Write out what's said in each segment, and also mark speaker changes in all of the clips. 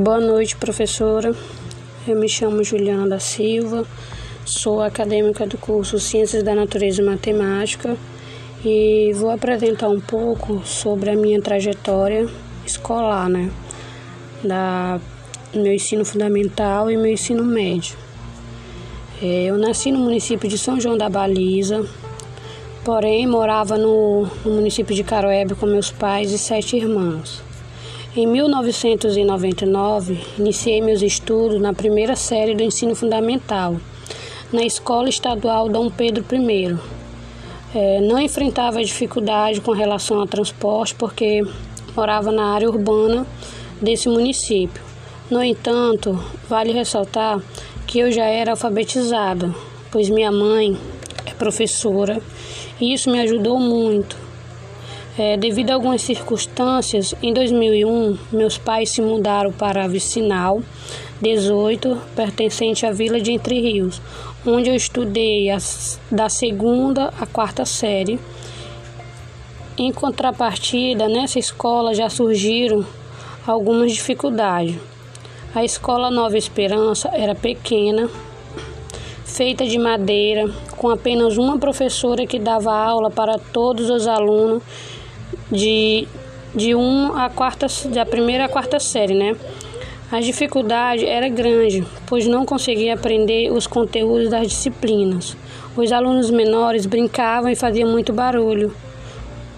Speaker 1: Boa noite, professora. Eu me chamo Juliana da Silva, sou acadêmica do curso Ciências da Natureza e Matemática e vou apresentar um pouco sobre a minha trajetória escolar, né? Da meu ensino fundamental e meu ensino médio. É, eu nasci no município de São João da Baliza, porém morava no, no município de Caroebe com meus pais e sete irmãos. Em 1999, iniciei meus estudos na primeira série do ensino fundamental, na Escola Estadual Dom Pedro I. É, não enfrentava dificuldade com relação ao transporte porque morava na área urbana desse município. No entanto, vale ressaltar que eu já era alfabetizada, pois minha mãe é professora e isso me ajudou muito é, devido a algumas circunstâncias, em 2001, meus pais se mudaram para Vicinal 18, pertencente à Vila de Entre Rios, onde eu estudei as, da segunda à quarta série. Em contrapartida, nessa escola já surgiram algumas dificuldades. A escola Nova Esperança era pequena, feita de madeira, com apenas uma professora que dava aula para todos os alunos de, de um a quarta, da primeira à quarta série, né? A dificuldade era grande, pois não conseguia aprender os conteúdos das disciplinas. Os alunos menores brincavam e faziam muito barulho.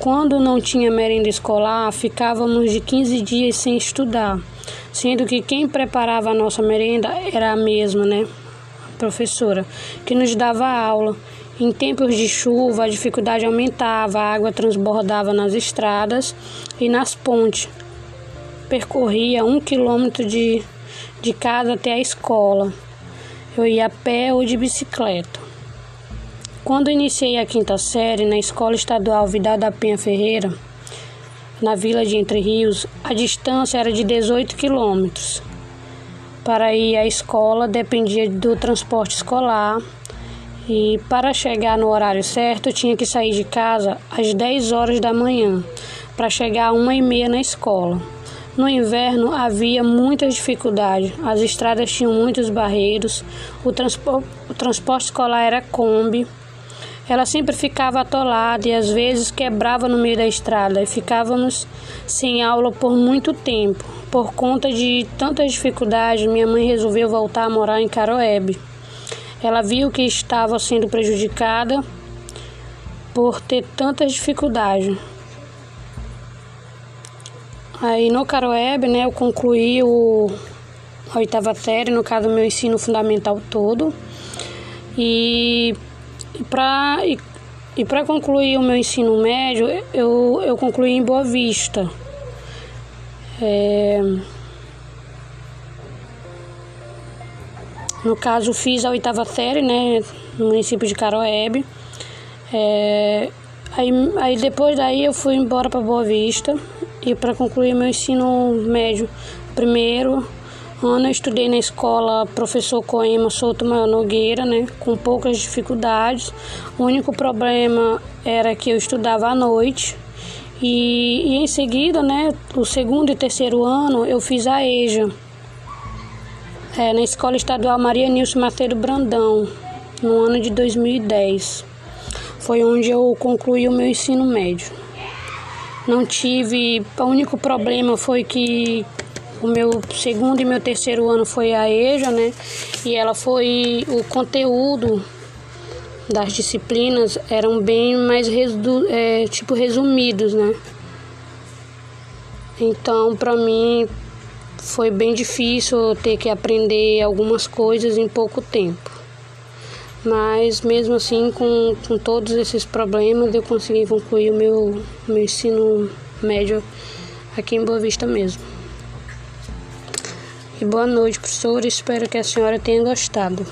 Speaker 1: Quando não tinha merenda escolar, ficávamos de 15 dias sem estudar, sendo que quem preparava a nossa merenda era a mesma, né? Professora, que nos dava aula. Em tempos de chuva, a dificuldade aumentava, a água transbordava nas estradas e nas pontes. Percorria um quilômetro de, de casa até a escola. Eu ia a pé ou de bicicleta. Quando iniciei a quinta série na Escola Estadual Vidal da Penha Ferreira, na vila de Entre Rios, a distância era de 18 quilômetros. Para ir à escola dependia do transporte escolar e para chegar no horário certo, tinha que sair de casa às 10 horas da manhã para chegar a uma e meia na escola. No inverno havia muitas dificuldades, as estradas tinham muitos barreiros, o, transpo o transporte escolar era Kombi. Ela sempre ficava atolada e às vezes quebrava no meio da estrada e ficávamos sem aula por muito tempo. Por conta de tantas dificuldades, minha mãe resolveu voltar a morar em Caroebe. Ela viu que estava sendo prejudicada por ter tantas dificuldades. Aí no Caroeb, né, eu concluí o, a oitava série, no caso, meu ensino fundamental todo. E, e para e, e para concluir o meu ensino médio, eu, eu concluí em Boa Vista. É, No caso, fiz a oitava série, né, no município de Caroebe. É, aí, aí depois daí eu fui embora para Boa Vista e para concluir meu ensino médio primeiro eu estudei na escola Professor Coema Souto Maior Nogueira, né, com poucas dificuldades. O único problema era que eu estudava à noite. E, e em seguida, né, o segundo e terceiro ano eu fiz a EJA, é, na Escola Estadual Maria Nilson Macedo Brandão, no ano de 2010. Foi onde eu concluí o meu ensino médio. Não tive. O único problema foi que o meu segundo e meu terceiro ano foi a EJA, né? E ela foi. O conteúdo das disciplinas eram bem mais resu, é, tipo resumidos, né? Então, para mim, foi bem difícil ter que aprender algumas coisas em pouco tempo. Mas mesmo assim, com, com todos esses problemas, eu consegui concluir o meu, meu ensino médio aqui em Boa Vista mesmo. E boa noite, professor. Espero que a senhora tenha gostado.